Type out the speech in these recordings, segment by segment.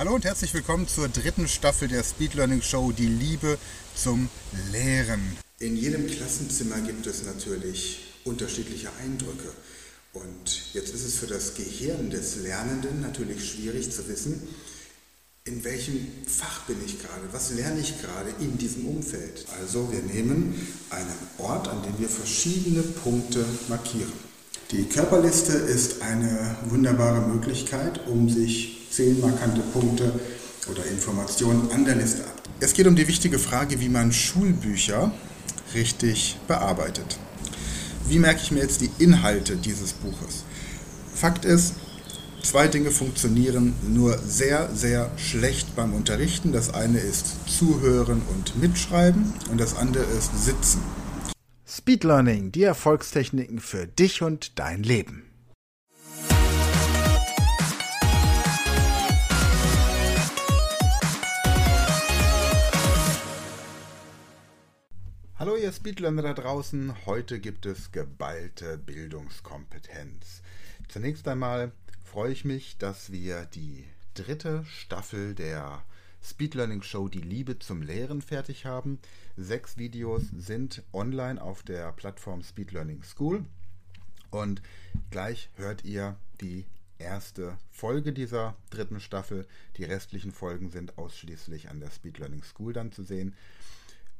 Hallo und herzlich willkommen zur dritten Staffel der Speed Learning Show Die Liebe zum Lehren. In jedem Klassenzimmer gibt es natürlich unterschiedliche Eindrücke. Und jetzt ist es für das Gehirn des Lernenden natürlich schwierig zu wissen, in welchem Fach bin ich gerade, was lerne ich gerade in diesem Umfeld. Also wir nehmen einen Ort, an dem wir verschiedene Punkte markieren. Die Körperliste ist eine wunderbare Möglichkeit, um sich zehn markante Punkte oder Informationen an der Liste ab. Es geht um die wichtige Frage, wie man Schulbücher richtig bearbeitet. Wie merke ich mir jetzt die Inhalte dieses Buches? Fakt ist, zwei Dinge funktionieren nur sehr, sehr schlecht beim Unterrichten. Das eine ist Zuhören und Mitschreiben und das andere ist Sitzen. Speed Learning, die Erfolgstechniken für dich und dein Leben. Hallo ihr Speedlearner da draußen, heute gibt es geballte Bildungskompetenz. Zunächst einmal freue ich mich, dass wir die dritte Staffel der Speedlearning Show Die Liebe zum Lehren fertig haben. Sechs Videos sind online auf der Plattform Speedlearning School und gleich hört ihr die erste Folge dieser dritten Staffel. Die restlichen Folgen sind ausschließlich an der Speedlearning School dann zu sehen.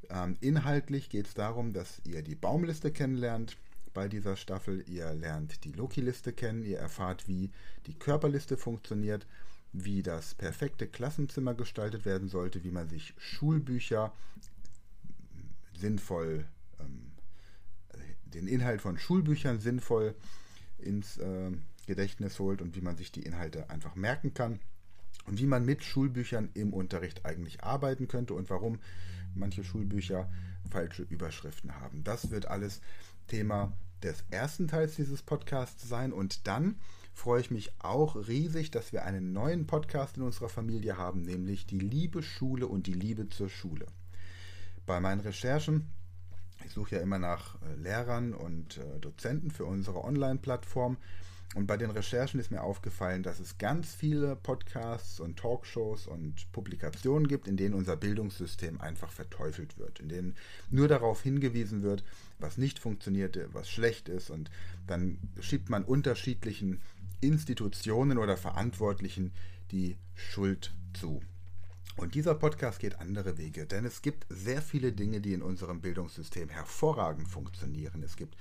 Ähm, inhaltlich geht es darum, dass ihr die Baumliste kennenlernt bei dieser Staffel. Ihr lernt die Loki-Liste kennen, ihr erfahrt, wie die Körperliste funktioniert, wie das perfekte Klassenzimmer gestaltet werden sollte, wie man sich Schulbücher sinnvoll, ähm, den Inhalt von Schulbüchern sinnvoll ins äh, Gedächtnis holt und wie man sich die Inhalte einfach merken kann und wie man mit Schulbüchern im Unterricht eigentlich arbeiten könnte und warum manche Schulbücher falsche Überschriften haben. Das wird alles Thema des ersten Teils dieses Podcasts sein. Und dann freue ich mich auch riesig, dass wir einen neuen Podcast in unserer Familie haben, nämlich die Liebe Schule und die Liebe zur Schule. Bei meinen Recherchen, ich suche ja immer nach äh, Lehrern und äh, Dozenten für unsere Online-Plattform, und bei den Recherchen ist mir aufgefallen, dass es ganz viele Podcasts und Talkshows und Publikationen gibt, in denen unser Bildungssystem einfach verteufelt wird, in denen nur darauf hingewiesen wird, was nicht funktioniert, was schlecht ist und dann schiebt man unterschiedlichen Institutionen oder Verantwortlichen die Schuld zu. Und dieser Podcast geht andere Wege, denn es gibt sehr viele Dinge, die in unserem Bildungssystem hervorragend funktionieren. Es gibt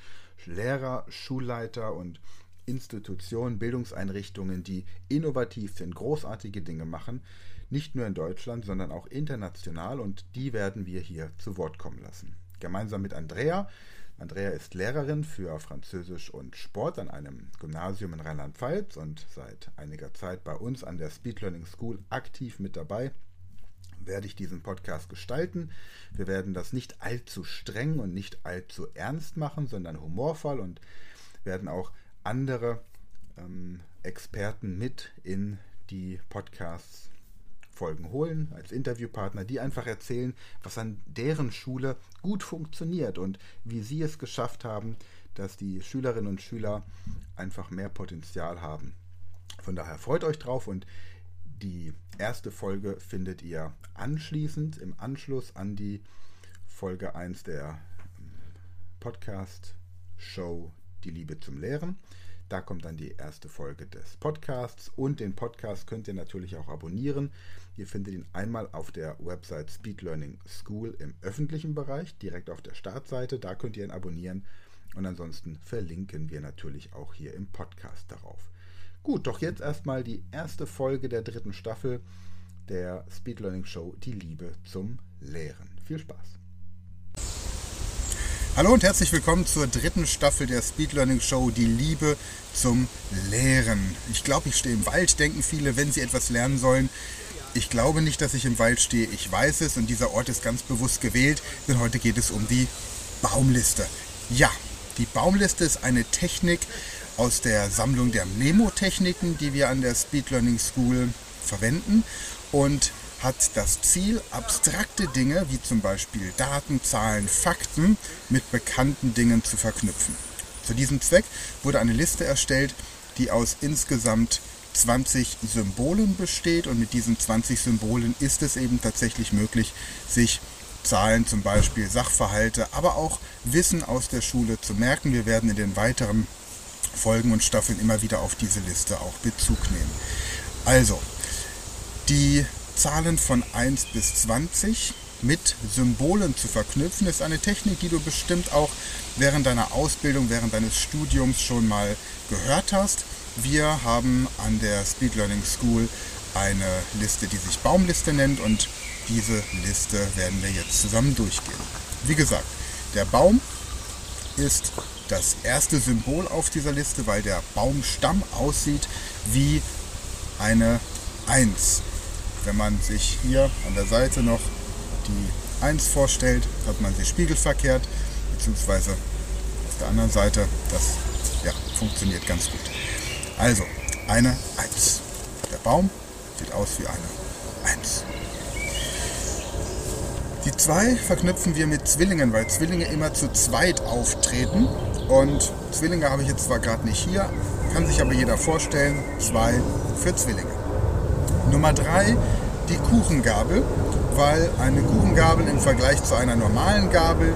Lehrer, Schulleiter und Institutionen, Bildungseinrichtungen, die innovativ sind, großartige Dinge machen, nicht nur in Deutschland, sondern auch international und die werden wir hier zu Wort kommen lassen. Gemeinsam mit Andrea. Andrea ist Lehrerin für Französisch und Sport an einem Gymnasium in Rheinland-Pfalz und seit einiger Zeit bei uns an der Speed Learning School aktiv mit dabei werde ich diesen Podcast gestalten. Wir werden das nicht allzu streng und nicht allzu ernst machen, sondern humorvoll und werden auch andere ähm, Experten mit in die Podcasts Folgen holen als Interviewpartner, die einfach erzählen, was an deren Schule gut funktioniert und wie sie es geschafft haben, dass die Schülerinnen und Schüler einfach mehr Potenzial haben. Von daher freut euch drauf und die erste Folge findet ihr anschließend im Anschluss an die Folge 1 der ähm, Podcast Show Die Liebe zum Lehren. Da kommt dann die erste Folge des Podcasts und den Podcast könnt ihr natürlich auch abonnieren. Ihr findet ihn einmal auf der Website Speed Learning School im öffentlichen Bereich, direkt auf der Startseite. Da könnt ihr ihn abonnieren und ansonsten verlinken wir natürlich auch hier im Podcast darauf. Gut, doch jetzt erstmal die erste Folge der dritten Staffel der Speed Learning Show Die Liebe zum Lehren. Viel Spaß! Hallo und herzlich willkommen zur dritten Staffel der Speed Learning Show Die Liebe zum Lehren. Ich glaube, ich stehe im Wald, denken viele, wenn sie etwas lernen sollen, Ich glaube nicht, dass ich im Wald stehe. Ich weiß es und dieser Ort ist ganz bewusst gewählt, denn heute geht es um die Baumliste. Ja, die Baumliste ist eine Technik aus der Sammlung der Mnemotechniken, die wir an der Speed Learning School verwenden und hat das Ziel, abstrakte Dinge wie zum Beispiel Daten, Zahlen, Fakten mit bekannten Dingen zu verknüpfen. Zu diesem Zweck wurde eine Liste erstellt, die aus insgesamt 20 Symbolen besteht und mit diesen 20 Symbolen ist es eben tatsächlich möglich, sich Zahlen, zum Beispiel Sachverhalte, aber auch Wissen aus der Schule zu merken. Wir werden in den weiteren Folgen und Staffeln immer wieder auf diese Liste auch Bezug nehmen. Also, die Zahlen von 1 bis 20 mit Symbolen zu verknüpfen, ist eine Technik, die du bestimmt auch während deiner Ausbildung, während deines Studiums schon mal gehört hast. Wir haben an der Speed Learning School eine Liste, die sich Baumliste nennt und diese Liste werden wir jetzt zusammen durchgehen. Wie gesagt, der Baum ist das erste Symbol auf dieser Liste, weil der Baumstamm aussieht wie eine 1. Wenn man sich hier an der Seite noch die 1 vorstellt, hat man sie spiegelverkehrt, beziehungsweise auf der anderen Seite, das ja, funktioniert ganz gut. Also, eine 1. Der Baum sieht aus wie eine 1. Die 2 verknüpfen wir mit Zwillingen, weil Zwillinge immer zu zweit auftreten. Und Zwillinge habe ich jetzt zwar gerade nicht hier, kann sich aber jeder vorstellen. 2 für Zwillinge. Nummer 3, die Kuchengabel, weil eine Kuchengabel im Vergleich zu einer normalen Gabel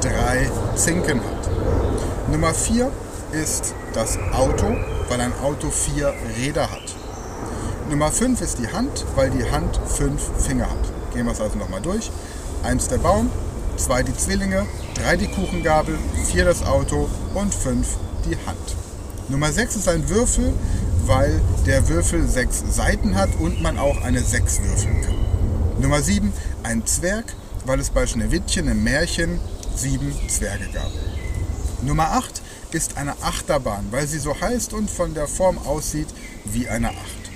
drei Zinken hat. Nummer 4 ist das Auto, weil ein Auto vier Räder hat. Nummer 5 ist die Hand, weil die Hand fünf Finger hat. Gehen wir es also nochmal durch. 1 der Baum, 2 die Zwillinge, 3 die Kuchengabel, 4 das Auto und 5 die Hand. Nummer 6 ist ein Würfel, weil der Würfel 6 Seiten hat und man auch eine 6 würfeln kann. Nummer 7 ein Zwerg, weil es bei Schneewittchen im Märchen 7 Zwerge gab. Nummer 8 ist eine Achterbahn, weil sie so heißt und von der Form aussieht wie eine Acht.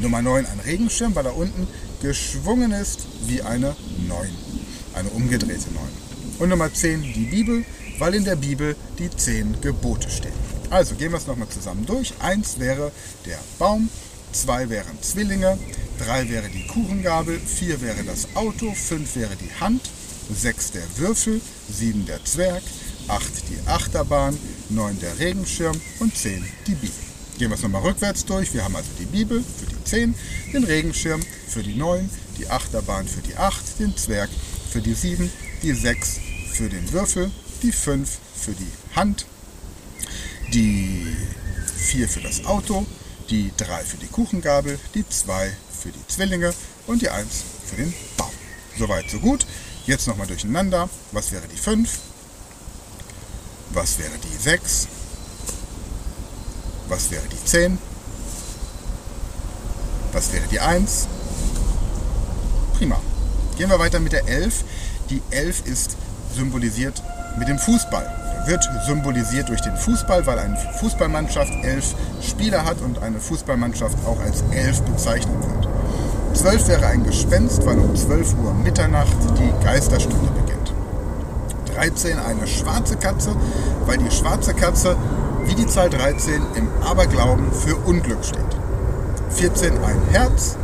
Nummer 9 ein Regenschirm, weil er unten geschwungen ist wie eine 9, eine umgedrehte 9. Und Nummer 10 die Bibel, weil in der Bibel die 10 Gebote stehen. Also gehen wir es nochmal zusammen durch. 1 wäre der Baum, 2 wären Zwillinge, 3 wäre die Kuchengabel, 4 wäre das Auto, 5 wäre die Hand, 6 der Würfel, 7 der Zwerg, 8 die Achterbahn, 9 der Regenschirm und 10 die Bibel. Gehen wir es nochmal rückwärts durch. Wir haben also die Bibel für die 10, den Regenschirm für die 9, die Achterbahn für die 8, den Zwerg für die 7, die 6 für den Würfel, die 5 für die Hand, die 4 für das Auto, die 3 für die Kuchengabel, die 2 für die Zwillinge und die 1 für den Baum. Soweit, so gut. Jetzt nochmal durcheinander. Was wäre die 5? Was wäre die 6? Was wäre die 10? Was wäre die 1? Prima. Gehen wir weiter mit der 11. Die 11 ist symbolisiert mit dem Fußball. Wird symbolisiert durch den Fußball, weil eine Fußballmannschaft elf Spieler hat und eine Fußballmannschaft auch als elf bezeichnet wird. 12 wäre ein Gespenst, weil um 12 Uhr Mitternacht die Geisterstunde beginnt. 13 eine schwarze Katze, weil die schwarze Katze wie die Zahl 13 im Aberglauben für Unglück steht. 14 ein Herz,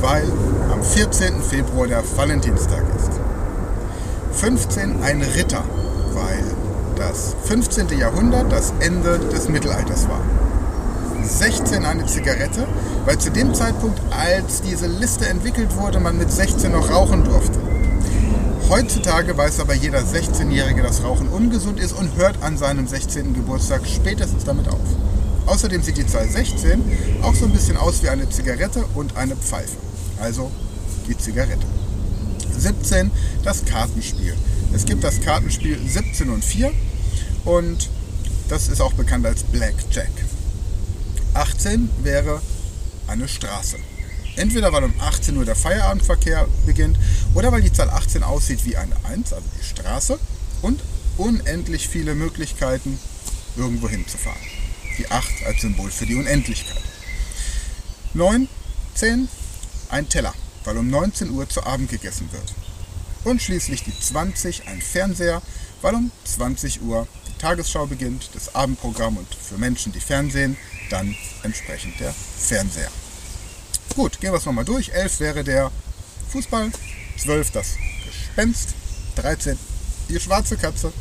weil am 14. Februar der Valentinstag ist. 15 ein Ritter, weil das 15. Jahrhundert das Ende des Mittelalters war. 16 eine Zigarette, weil zu dem Zeitpunkt, als diese Liste entwickelt wurde, man mit 16 noch rauchen durfte. Heutzutage weiß aber jeder 16-Jährige, dass Rauchen ungesund ist und hört an seinem 16. Geburtstag spätestens damit auf. Außerdem sieht die Zahl 16 auch so ein bisschen aus wie eine Zigarette und eine Pfeife. Also die Zigarette. 17 das Kartenspiel. Es gibt das Kartenspiel 17 und 4 und das ist auch bekannt als Blackjack. 18 wäre eine Straße. Entweder weil um 18 Uhr der Feierabendverkehr beginnt oder weil die Zahl 18 aussieht wie eine 1, also die Straße, und unendlich viele Möglichkeiten, irgendwo hinzufahren. Die 8 als Symbol für die Unendlichkeit. 9, 10, ein Teller. Weil um 19 Uhr zu Abend gegessen wird. Und schließlich die 20, ein Fernseher, weil um 20 Uhr die Tagesschau beginnt, das Abendprogramm und für Menschen, die Fernsehen, dann entsprechend der Fernseher. Gut, gehen wir es nochmal durch. 11 wäre der Fußball, 12 das Gespenst, 13 die schwarze Katze,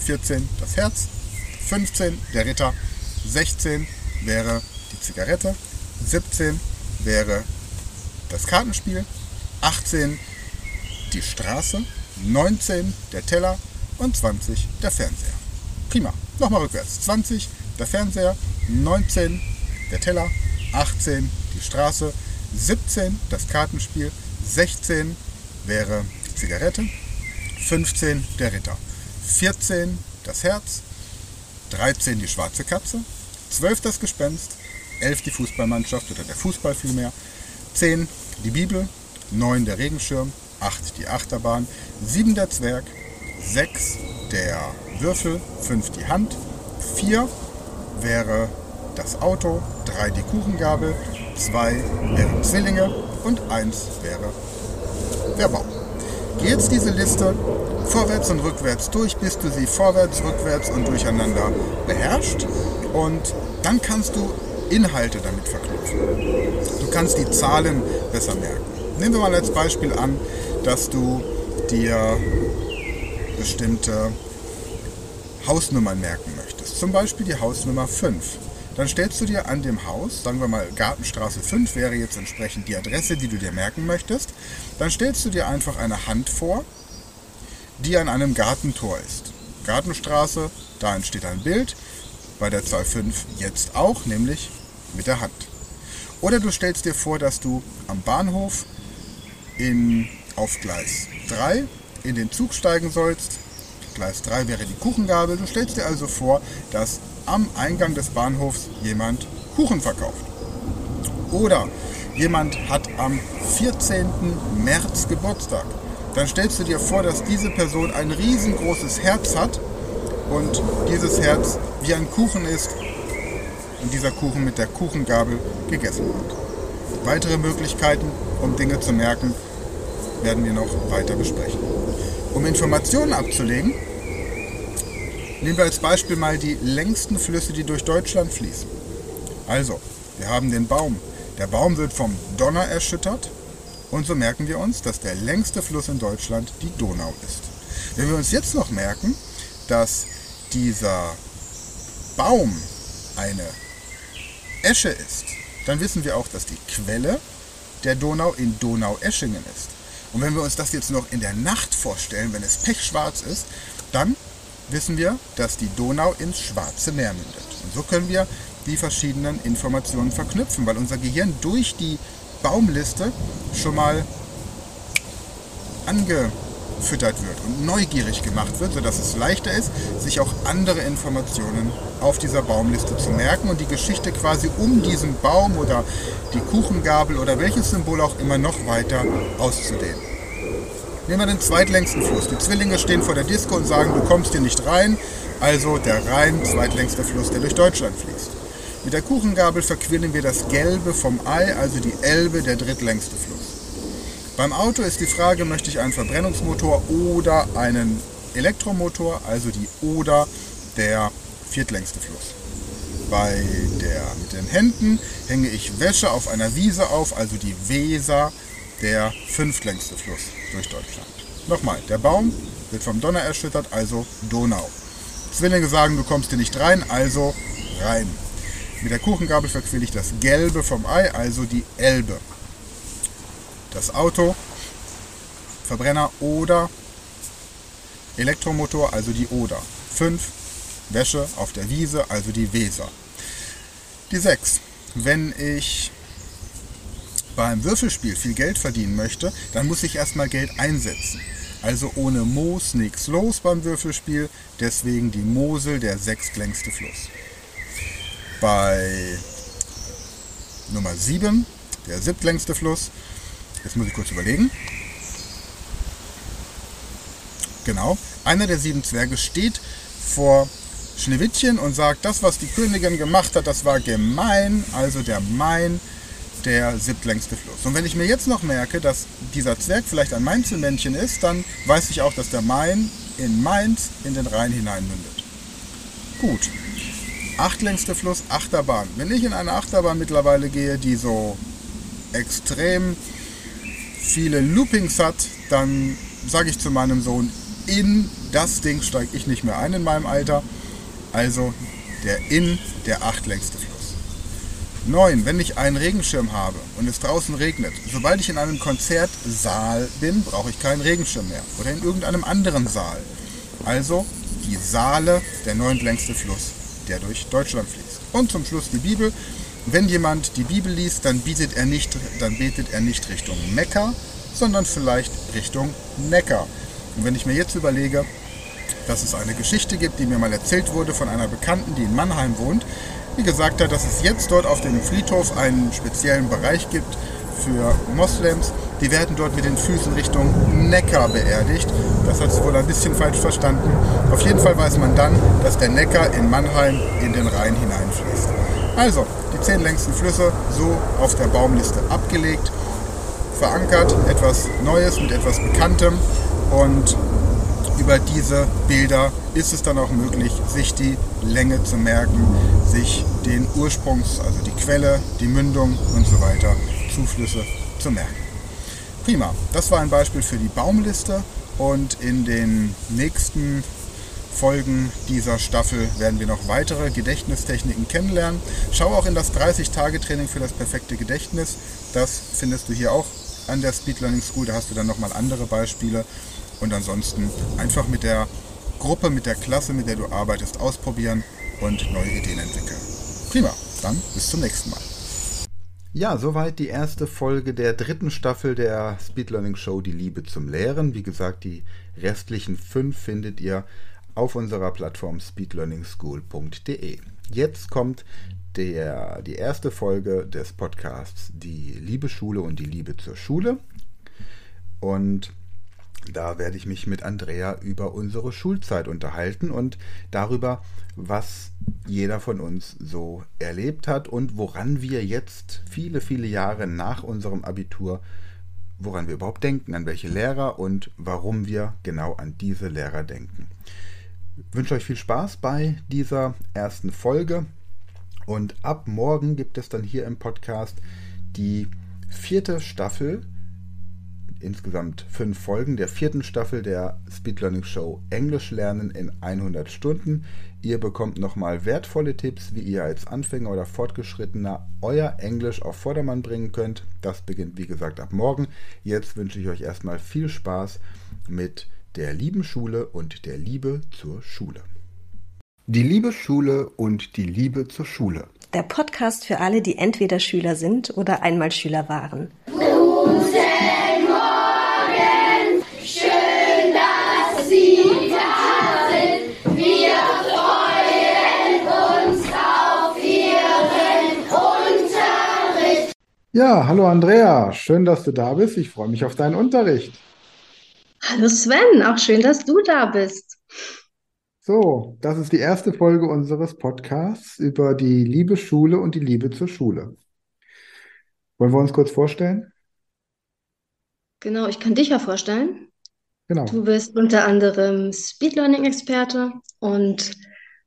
14 das Herz, 15 der Ritter, 16 wäre die Zigarette, 17 wäre das Kartenspiel, 18 die Straße, 19 der Teller und 20 der Fernseher. Prima. Nochmal rückwärts. 20 der Fernseher, 19 der Teller, 18 die Straße, 17 das Kartenspiel, 16 wäre die Zigarette, 15 der Ritter, 14 das Herz, 13 die schwarze Katze, 12 das Gespenst, 11 die Fußballmannschaft oder der Fußball vielmehr, 10 die Bibel, 9 der Regenschirm, 8 die Achterbahn, 7 der Zwerg, 6 der Würfel, 5 die Hand, 4 wäre das Auto, 3 die Kuchengabel, 2 wären Zwillinge und 1 wäre der Baum. Geh jetzt diese Liste vorwärts und rückwärts durch, bis du sie vorwärts, rückwärts und durcheinander beherrscht. Und dann kannst du Inhalte damit verknüpfen. Du kannst die Zahlen besser merken. Nehmen wir mal als Beispiel an, dass du dir bestimmte Hausnummern merken möchtest. Zum Beispiel die Hausnummer 5. Dann stellst du dir an dem Haus, sagen wir mal Gartenstraße 5 wäre jetzt entsprechend die Adresse, die du dir merken möchtest, dann stellst du dir einfach eine Hand vor, die an einem Gartentor ist. Gartenstraße, da entsteht ein Bild, bei der Zahl 5 jetzt auch, nämlich mit der Hand. Oder du stellst dir vor, dass du am Bahnhof in, auf Gleis 3 in den Zug steigen sollst. Gleis 3 wäre die Kuchengabel. Du stellst dir also vor, dass am Eingang des Bahnhofs jemand Kuchen verkauft. Oder jemand hat am 14. März Geburtstag. Dann stellst du dir vor, dass diese Person ein riesengroßes Herz hat und dieses Herz wie ein Kuchen ist und dieser Kuchen mit der Kuchengabel gegessen wird. Weitere Möglichkeiten, um Dinge zu merken, werden wir noch weiter besprechen. Um Informationen abzulegen, Nehmen wir als Beispiel mal die längsten Flüsse, die durch Deutschland fließen. Also, wir haben den Baum. Der Baum wird vom Donner erschüttert und so merken wir uns, dass der längste Fluss in Deutschland die Donau ist. Wenn wir uns jetzt noch merken, dass dieser Baum eine Esche ist, dann wissen wir auch, dass die Quelle der Donau in Donaueschingen ist. Und wenn wir uns das jetzt noch in der Nacht vorstellen, wenn es pechschwarz ist, dann wissen wir, dass die Donau ins Schwarze Meer mündet. Und so können wir die verschiedenen Informationen verknüpfen, weil unser Gehirn durch die Baumliste schon mal angefüttert wird und neugierig gemacht wird, sodass es leichter ist, sich auch andere Informationen auf dieser Baumliste zu merken und die Geschichte quasi um diesen Baum oder die Kuchengabel oder welches Symbol auch immer noch weiter auszudehnen. Nehmen wir den zweitlängsten Fluss. Die Zwillinge stehen vor der Disco und sagen, du kommst hier nicht rein. Also der Rhein, zweitlängster Fluss, der durch Deutschland fließt. Mit der Kuchengabel verquillen wir das Gelbe vom Ei, also die Elbe, der drittlängste Fluss. Beim Auto ist die Frage, möchte ich einen Verbrennungsmotor oder einen Elektromotor, also die Oder, der viertlängste Fluss. Bei der, mit den Händen hänge ich Wäsche auf einer Wiese auf, also die Weser, der fünftlängste Fluss durch Deutschland. Nochmal, der Baum wird vom Donner erschüttert, also Donau. Zwillinge sagen, du kommst hier nicht rein, also rein. Mit der Kuchengabel verquille ich das Gelbe vom Ei, also die Elbe. Das Auto, Verbrenner oder Elektromotor, also die Oder. 5. Wäsche auf der Wiese, also die Weser. Die 6. Wenn ich beim Würfelspiel viel Geld verdienen möchte, dann muss ich erstmal Geld einsetzen. Also ohne Moos nichts los beim Würfelspiel, deswegen die Mosel der sechstlängste Fluss. Bei Nummer 7, der siebtlängste Fluss, jetzt muss ich kurz überlegen. Genau, einer der sieben Zwerge steht vor Schneewittchen und sagt, das, was die Königin gemacht hat, das war gemein, also der Main der siebtlängste Fluss. Und wenn ich mir jetzt noch merke, dass dieser Zwerg vielleicht ein Mainzelmännchen ist, dann weiß ich auch, dass der Main in Mainz in den Rhein hineinmündet. Gut. Achtlängste Fluss, Achterbahn. Wenn ich in eine Achterbahn mittlerweile gehe, die so extrem viele Loopings hat, dann sage ich zu meinem Sohn, in das Ding steige ich nicht mehr ein in meinem Alter. Also der in der achtlängste Fluss. 9. Wenn ich einen Regenschirm habe und es draußen regnet, sobald ich in einem Konzertsaal bin, brauche ich keinen Regenschirm mehr oder in irgendeinem anderen Saal. Also die Saale, der neuntlängste Fluss, der durch Deutschland fließt. Und zum Schluss die Bibel. Wenn jemand die Bibel liest, dann, bietet er nicht, dann betet er nicht Richtung Mekka, sondern vielleicht Richtung Neckar. Und wenn ich mir jetzt überlege, dass es eine Geschichte gibt, die mir mal erzählt wurde von einer Bekannten, die in Mannheim wohnt, die gesagt hat, dass es jetzt dort auf dem Friedhof einen speziellen Bereich gibt für Moslems. Die werden dort mit den Füßen Richtung Neckar beerdigt. Das hat sie wohl ein bisschen falsch verstanden. Auf jeden Fall weiß man dann, dass der Neckar in Mannheim in den Rhein hineinfließt. Also, die zehn längsten Flüsse so auf der Baumliste abgelegt, verankert, etwas Neues mit etwas Bekanntem und über diese Bilder ist es dann auch möglich, sich die Länge zu merken, sich den Ursprungs, also die Quelle, die Mündung und so weiter, Zuflüsse zu merken. Prima, das war ein Beispiel für die Baumliste und in den nächsten Folgen dieser Staffel werden wir noch weitere Gedächtnistechniken kennenlernen. Schau auch in das 30-Tage-Training für das perfekte Gedächtnis. Das findest du hier auch an der Speed Learning School. Da hast du dann nochmal andere Beispiele. Und ansonsten einfach mit der Gruppe, mit der Klasse, mit der du arbeitest, ausprobieren und neue Ideen entwickeln. Prima, dann bis zum nächsten Mal. Ja, soweit die erste Folge der dritten Staffel der Speed Learning Show Die Liebe zum Lehren. Wie gesagt, die restlichen fünf findet ihr auf unserer Plattform speedlearningschool.de. Jetzt kommt der, die erste Folge des Podcasts Die Liebe Schule und die Liebe zur Schule. Und da werde ich mich mit Andrea über unsere Schulzeit unterhalten und darüber, was jeder von uns so erlebt hat und woran wir jetzt viele, viele Jahre nach unserem Abitur, woran wir überhaupt denken, an welche Lehrer und warum wir genau an diese Lehrer denken. Wünsche euch viel Spaß bei dieser ersten Folge und ab morgen gibt es dann hier im Podcast die vierte Staffel insgesamt fünf Folgen der vierten Staffel der Speed Learning Show Englisch lernen in 100 Stunden. Ihr bekommt nochmal wertvolle Tipps, wie ihr als Anfänger oder Fortgeschrittener euer Englisch auf Vordermann bringen könnt. Das beginnt wie gesagt ab morgen. Jetzt wünsche ich euch erstmal viel Spaß mit der lieben Schule und der Liebe zur Schule. Die liebe Schule und die Liebe zur Schule. Der Podcast für alle, die entweder Schüler sind oder einmal Schüler waren. Ja, hallo Andrea, schön, dass du da bist. Ich freue mich auf deinen Unterricht. Hallo Sven, auch schön, dass du da bist. So, das ist die erste Folge unseres Podcasts über die Liebe Schule und die Liebe zur Schule. Wollen wir uns kurz vorstellen? Genau, ich kann dich ja vorstellen. Genau. Du bist unter anderem Speed Learning Experte und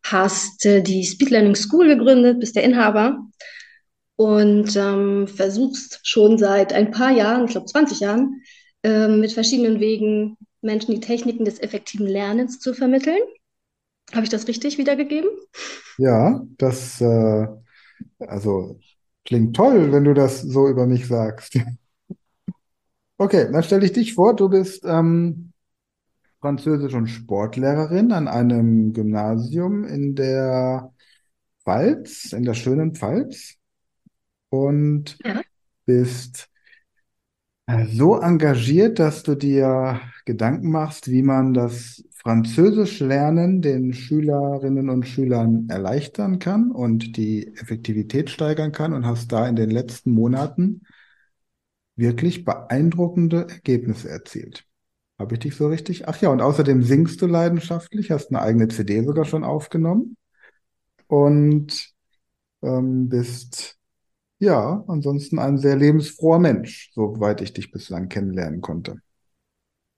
hast äh, die Speed Learning School gegründet, bist der Inhaber und ähm, versuchst schon seit ein paar Jahren, ich glaube 20 Jahren, äh, mit verschiedenen Wegen Menschen die Techniken des effektiven Lernens zu vermitteln. Habe ich das richtig wiedergegeben? Ja, das äh, also klingt toll, wenn du das so über mich sagst. Okay, dann stelle ich dich vor. Du bist ähm, Französisch- und Sportlehrerin an einem Gymnasium in der Pfalz, in der schönen Pfalz und Ja. bist so engagiert, dass du dir Gedanken machst, wie man das Französisch-Lernen den Schülerinnen und Schülern erleichtern kann und die Effektivität steigern kann und hast da in den letzten Monaten wirklich beeindruckende Ergebnisse erzielt. Habe ich dich so richtig? Ach ja, und außerdem singst du leidenschaftlich, hast eine eigene CD sogar schon aufgenommen und ähm, bist ja, ansonsten ein sehr lebensfroher Mensch, soweit ich dich bislang kennenlernen konnte.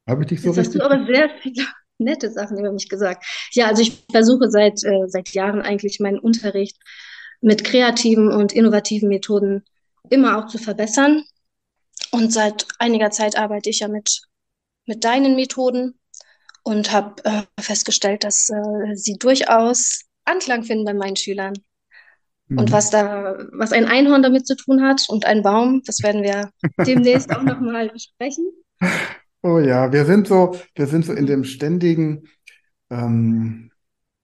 Habe ich dich so Jetzt hast richtig? du aber sehr viele nette Sachen über mich gesagt. Ja, also ich versuche seit, äh, seit Jahren eigentlich meinen Unterricht mit kreativen und innovativen Methoden immer auch zu verbessern. Und seit einiger Zeit arbeite ich ja mit, mit deinen Methoden und habe äh, festgestellt, dass äh, sie durchaus Anklang finden bei meinen Schülern. Und Mhm. was da, was ein Einhorn damit zu tun hat und ein Baum, das werden wir demnächst auch nochmal besprechen. Oh ja, wir sind so, wir sind so in dem ständigen, ähm,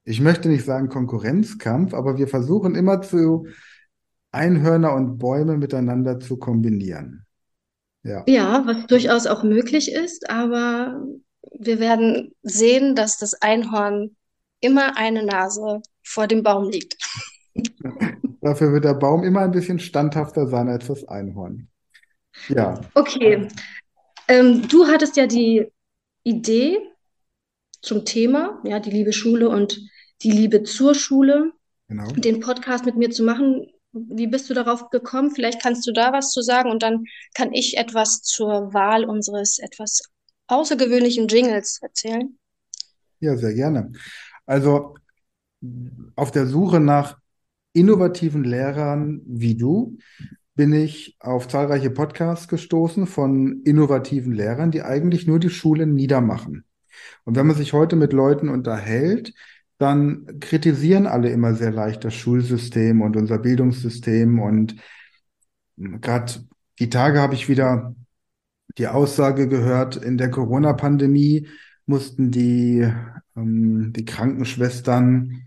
ich möchte nicht sagen Konkurrenzkampf, aber wir versuchen immer zu Einhörner und Bäume miteinander zu kombinieren. Ja, Ja, was durchaus auch möglich ist, aber wir werden sehen, dass das Einhorn immer eine Nase vor dem Baum liegt. dafür wird der Baum immer ein bisschen standhafter sein als das Einhorn. Ja, Okay, ähm, du hattest ja die Idee zum Thema, ja, die liebe Schule und die Liebe zur Schule, genau. den Podcast mit mir zu machen. Wie bist du darauf gekommen? Vielleicht kannst du da was zu sagen und dann kann ich etwas zur Wahl unseres etwas außergewöhnlichen Jingles erzählen. Ja, sehr gerne. Also auf der Suche nach innovativen Lehrern wie du bin ich auf zahlreiche Podcasts gestoßen von innovativen Lehrern, die eigentlich nur die Schulen niedermachen. Und wenn man sich heute mit Leuten unterhält, dann kritisieren alle immer sehr leicht das Schulsystem und unser Bildungssystem. Und gerade die Tage habe ich wieder die Aussage gehört, in der Corona-Pandemie mussten die, ähm, die Krankenschwestern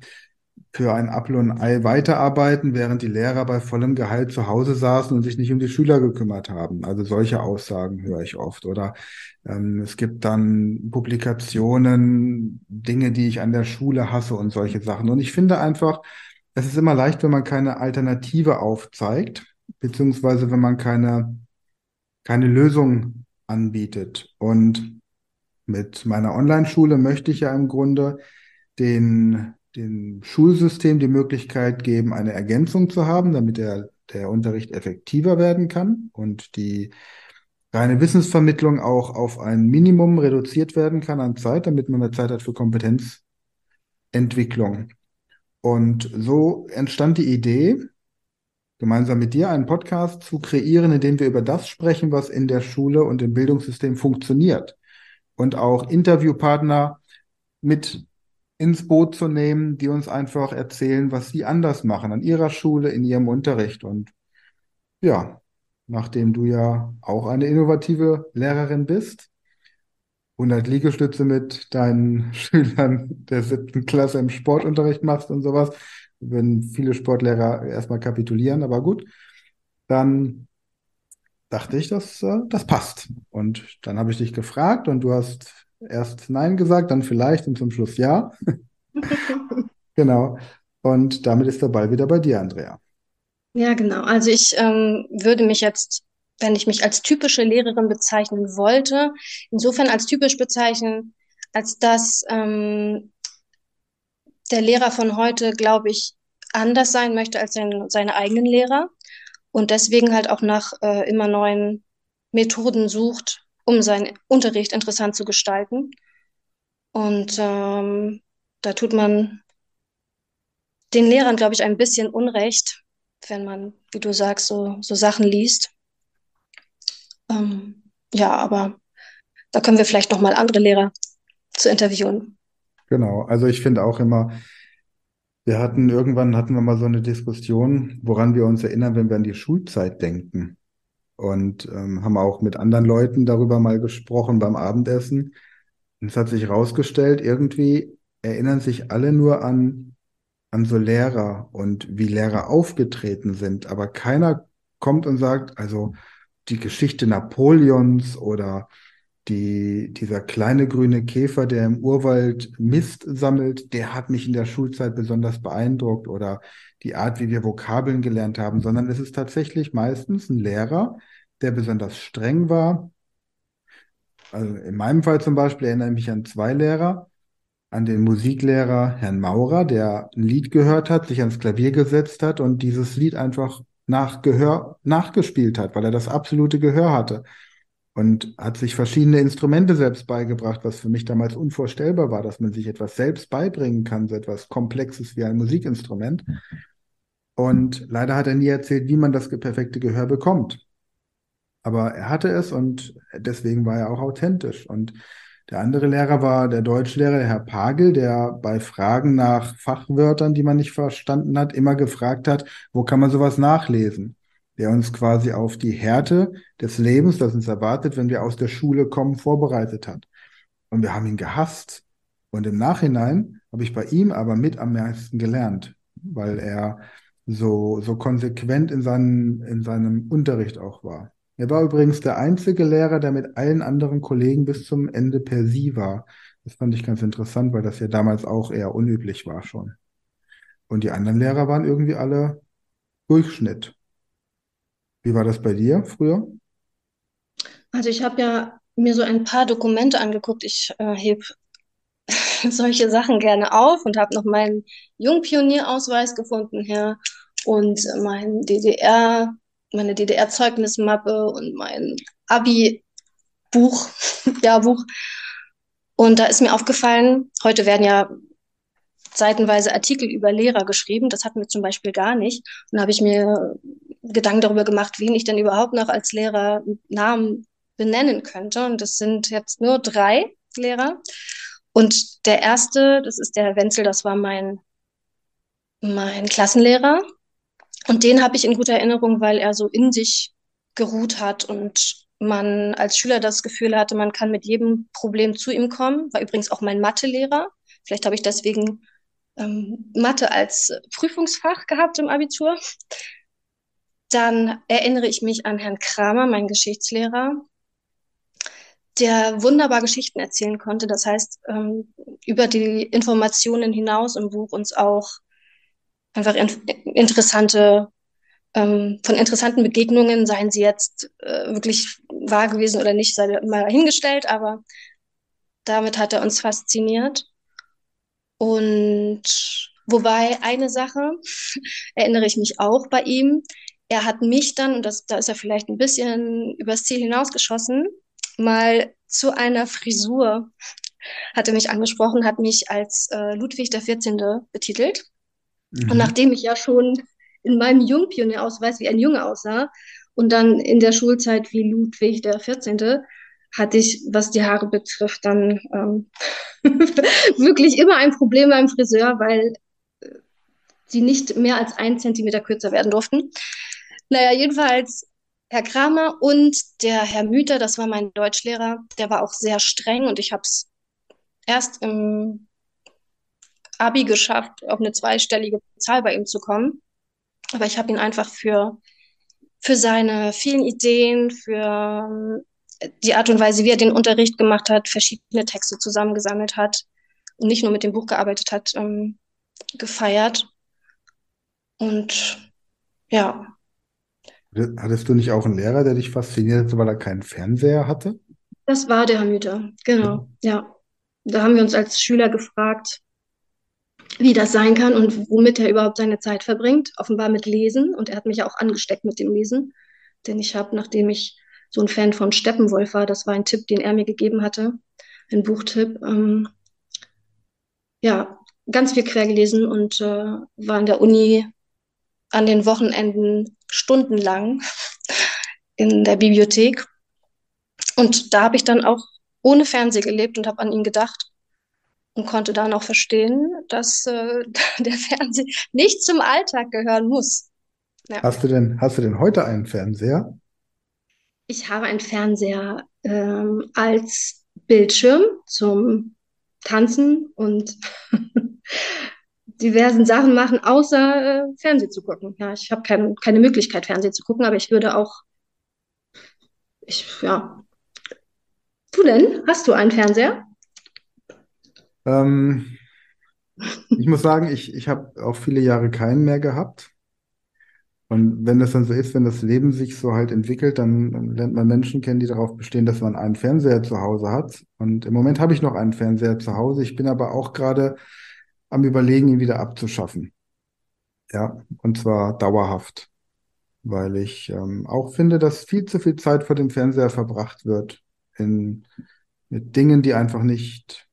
für ein Apfel und Ei weiterarbeiten, während die Lehrer bei vollem Gehalt zu Hause saßen und sich nicht um die Schüler gekümmert haben. Also solche Aussagen höre ich oft. Oder ähm, es gibt dann Publikationen, Dinge, die ich an der Schule hasse und solche Sachen. Und ich finde einfach, es ist immer leicht, wenn man keine Alternative aufzeigt, beziehungsweise wenn man keine, keine Lösung anbietet. Und mit meiner Online-Schule möchte ich ja im Grunde den dem Schulsystem die Möglichkeit geben, eine Ergänzung zu haben, damit der, der Unterricht effektiver werden kann und die reine Wissensvermittlung auch auf ein Minimum reduziert werden kann an Zeit, damit man mehr Zeit hat für Kompetenzentwicklung. Und so entstand die Idee, gemeinsam mit dir einen Podcast zu kreieren, in dem wir über das sprechen, was in der Schule und im Bildungssystem funktioniert. Und auch Interviewpartner mit ins Boot zu nehmen, die uns einfach erzählen, was sie anders machen an ihrer Schule, in ihrem Unterricht. Und ja, nachdem du ja auch eine innovative Lehrerin bist, 100 Liegestütze mit deinen Schülern der siebten Klasse im Sportunterricht machst und sowas, würden viele Sportlehrer erstmal kapitulieren, aber gut, dann dachte ich, dass äh, das passt. Und dann habe ich dich gefragt und du hast erst Nein gesagt, dann vielleicht und zum Schluss Ja. Genau. Und damit ist der Ball wieder bei dir, Andrea. Ja, genau. Also ich ähm, würde mich jetzt, wenn ich mich als typische Lehrerin bezeichnen wollte, insofern als typisch bezeichnen, als dass ähm, der Lehrer von heute, glaube ich, anders sein möchte als sein, seine eigenen Lehrer und deswegen halt auch nach äh, immer neuen Methoden sucht, um seinen Unterricht interessant zu gestalten. Und ähm, da tut man den Lehrern, glaube ich, ein bisschen Unrecht, wenn man, wie du sagst, so, so Sachen liest. Ähm, ja, aber da können wir vielleicht nochmal andere Lehrer zu interviewen. Genau, also ich finde auch immer, wir hatten irgendwann hatten wir mal so eine Diskussion, woran wir uns erinnern, wenn wir an die Schulzeit denken. Und ähm, haben auch mit anderen Leuten darüber mal gesprochen beim Abendessen. Und es hat sich herausgestellt, irgendwie erinnern sich alle nur an, an so Lehrer und wie Lehrer aufgetreten sind, aber keiner kommt und sagt, also die Geschichte Napoleons oder die, dieser kleine grüne Käfer, der im Urwald Mist sammelt, der hat mich in der Schulzeit besonders beeindruckt oder die Art, wie wir Vokabeln gelernt haben, sondern es ist tatsächlich meistens ein Lehrer, der besonders streng war. Also in meinem Fall zum Beispiel erinnere ich mich an zwei Lehrer, an den Musiklehrer Herrn Maurer, der ein Lied gehört hat, sich ans Klavier gesetzt hat und dieses Lied einfach nach Gehör nachgespielt hat, weil er das absolute Gehör hatte und hat sich verschiedene Instrumente selbst beigebracht, was für mich damals unvorstellbar war, dass man sich etwas selbst beibringen kann, so etwas Komplexes wie ein Musikinstrument. Und leider hat er nie erzählt, wie man das perfekte Gehör bekommt. Aber er hatte es und deswegen war er auch authentisch. Und der andere Lehrer war der Deutschlehrer, der Herr Pagel, der bei Fragen nach Fachwörtern, die man nicht verstanden hat, immer gefragt hat, wo kann man sowas nachlesen? Der uns quasi auf die Härte des Lebens, das uns erwartet, wenn wir aus der Schule kommen, vorbereitet hat. Und wir haben ihn gehasst. Und im Nachhinein habe ich bei ihm aber mit am meisten gelernt, weil er so, so konsequent in, seinen, in seinem Unterricht auch war. Er war übrigens der einzige Lehrer, der mit allen anderen Kollegen bis zum Ende per Sie war. Das fand ich ganz interessant, weil das ja damals auch eher unüblich war schon. Und die anderen Lehrer waren irgendwie alle Durchschnitt. Wie war das bei dir früher? Also ich habe ja mir so ein paar Dokumente angeguckt. Ich äh, heb solche Sachen gerne auf und habe noch meinen Jungpionierausweis gefunden hier und mein DDR meine DDR-Zeugnismappe und mein Abi-Buch, Jahrbuch. Und da ist mir aufgefallen, heute werden ja seitenweise Artikel über Lehrer geschrieben. Das hatten wir zum Beispiel gar nicht. Und da habe ich mir Gedanken darüber gemacht, wen ich denn überhaupt noch als Lehrer Namen benennen könnte. Und das sind jetzt nur drei Lehrer. Und der erste, das ist der Herr Wenzel, das war mein, mein Klassenlehrer. Und den habe ich in guter Erinnerung, weil er so in sich geruht hat und man als Schüler das Gefühl hatte, man kann mit jedem Problem zu ihm kommen. War übrigens auch mein Mathelehrer. Vielleicht habe ich deswegen ähm, Mathe als Prüfungsfach gehabt im Abitur. Dann erinnere ich mich an Herrn Kramer, meinen Geschichtslehrer, der wunderbar Geschichten erzählen konnte. Das heißt, ähm, über die Informationen hinaus im Buch uns auch einfach in, interessante, ähm, von interessanten Begegnungen, seien sie jetzt äh, wirklich wahr gewesen oder nicht, sei mal hingestellt, aber damit hat er uns fasziniert. Und wobei eine Sache erinnere ich mich auch bei ihm. Er hat mich dann, und das, da ist er vielleicht ein bisschen übers Ziel hinausgeschossen, mal zu einer Frisur hat er mich angesprochen, hat mich als äh, Ludwig der 14. betitelt. Mhm. Und nachdem ich ja schon in meinem Jungpionierausweis wie ein Junge aussah und dann in der Schulzeit wie Ludwig der 14., hatte ich, was die Haare betrifft, dann ähm, wirklich immer ein Problem beim Friseur, weil äh, sie nicht mehr als ein Zentimeter kürzer werden durften. Naja, jedenfalls Herr Kramer und der Herr Müther, das war mein Deutschlehrer, der war auch sehr streng und ich habe es erst im Abi geschafft, auf eine zweistellige Zahl bei ihm zu kommen. Aber ich habe ihn einfach für, für seine vielen Ideen, für ähm, die Art und Weise, wie er den Unterricht gemacht hat, verschiedene Texte zusammengesammelt hat und nicht nur mit dem Buch gearbeitet hat, ähm, gefeiert. Und ja. Hattest du nicht auch einen Lehrer, der dich fasziniert hat, weil er keinen Fernseher hatte? Das war der Herr Müther, genau, ja. Da haben wir uns als Schüler gefragt, wie das sein kann und womit er überhaupt seine Zeit verbringt. Offenbar mit Lesen. Und er hat mich ja auch angesteckt mit dem Lesen. Denn ich habe, nachdem ich so ein Fan von Steppenwolf war, das war ein Tipp, den er mir gegeben hatte, ein Buchtipp, ähm, ja, ganz viel quer gelesen und äh, war in der Uni an den Wochenenden stundenlang in der Bibliothek. Und da habe ich dann auch ohne Fernseh gelebt und habe an ihn gedacht und konnte dann auch verstehen, dass äh, der Fernseher nicht zum Alltag gehören muss. Ja. Hast du denn, hast du denn heute einen Fernseher? Ich habe einen Fernseher ähm, als Bildschirm zum Tanzen und diversen Sachen machen, außer äh, Fernsehen zu gucken. Ja, ich habe kein, keine Möglichkeit, Fernsehen zu gucken, aber ich würde auch, ich, ja. Du denn? Hast du einen Fernseher? Ähm, ich muss sagen, ich, ich habe auch viele Jahre keinen mehr gehabt. Und wenn das dann so ist, wenn das Leben sich so halt entwickelt, dann, dann lernt man Menschen kennen, die darauf bestehen, dass man einen Fernseher zu Hause hat. Und im Moment habe ich noch einen Fernseher zu Hause. Ich bin aber auch gerade am Überlegen, ihn wieder abzuschaffen. Ja, und zwar dauerhaft. weil ich ähm, auch finde, dass viel zu viel Zeit vor dem Fernseher verbracht wird in, mit Dingen, die einfach nicht,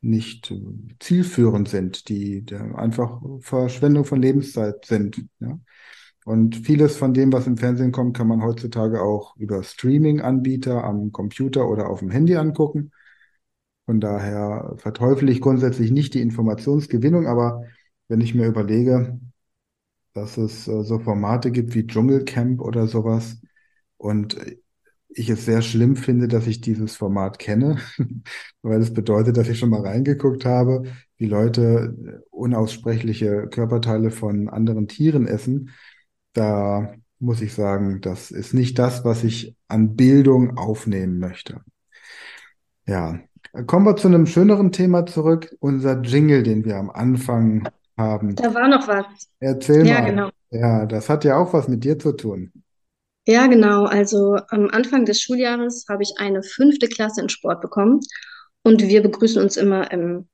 nicht zielführend sind, die, die einfach Verschwendung von Lebenszeit sind. Ja? Und vieles von dem, was im Fernsehen kommt, kann man heutzutage auch über Streaming-Anbieter am Computer oder auf dem Handy angucken. Von daher verteufel ich grundsätzlich nicht die Informationsgewinnung, aber wenn ich mir überlege, dass es äh, so Formate gibt wie Dschungelcamp oder sowas und ich es sehr schlimm finde, dass ich dieses Format kenne, weil es bedeutet, dass ich schon mal reingeguckt habe, wie Leute unaussprechliche Körperteile von anderen Tieren essen da muss ich sagen, das ist nicht das, was ich an Bildung aufnehmen möchte. Ja, kommen wir zu einem schöneren Thema zurück. Unser Jingle, den wir am Anfang haben. Da war noch was. Erzähl Ja, mal. genau. Ja, das hat ja auch was mit dir zu tun. Ja, genau. Also am Anfang des Schuljahres habe ich eine fünfte Klasse in Sport bekommen und wir begrüßen uns immer im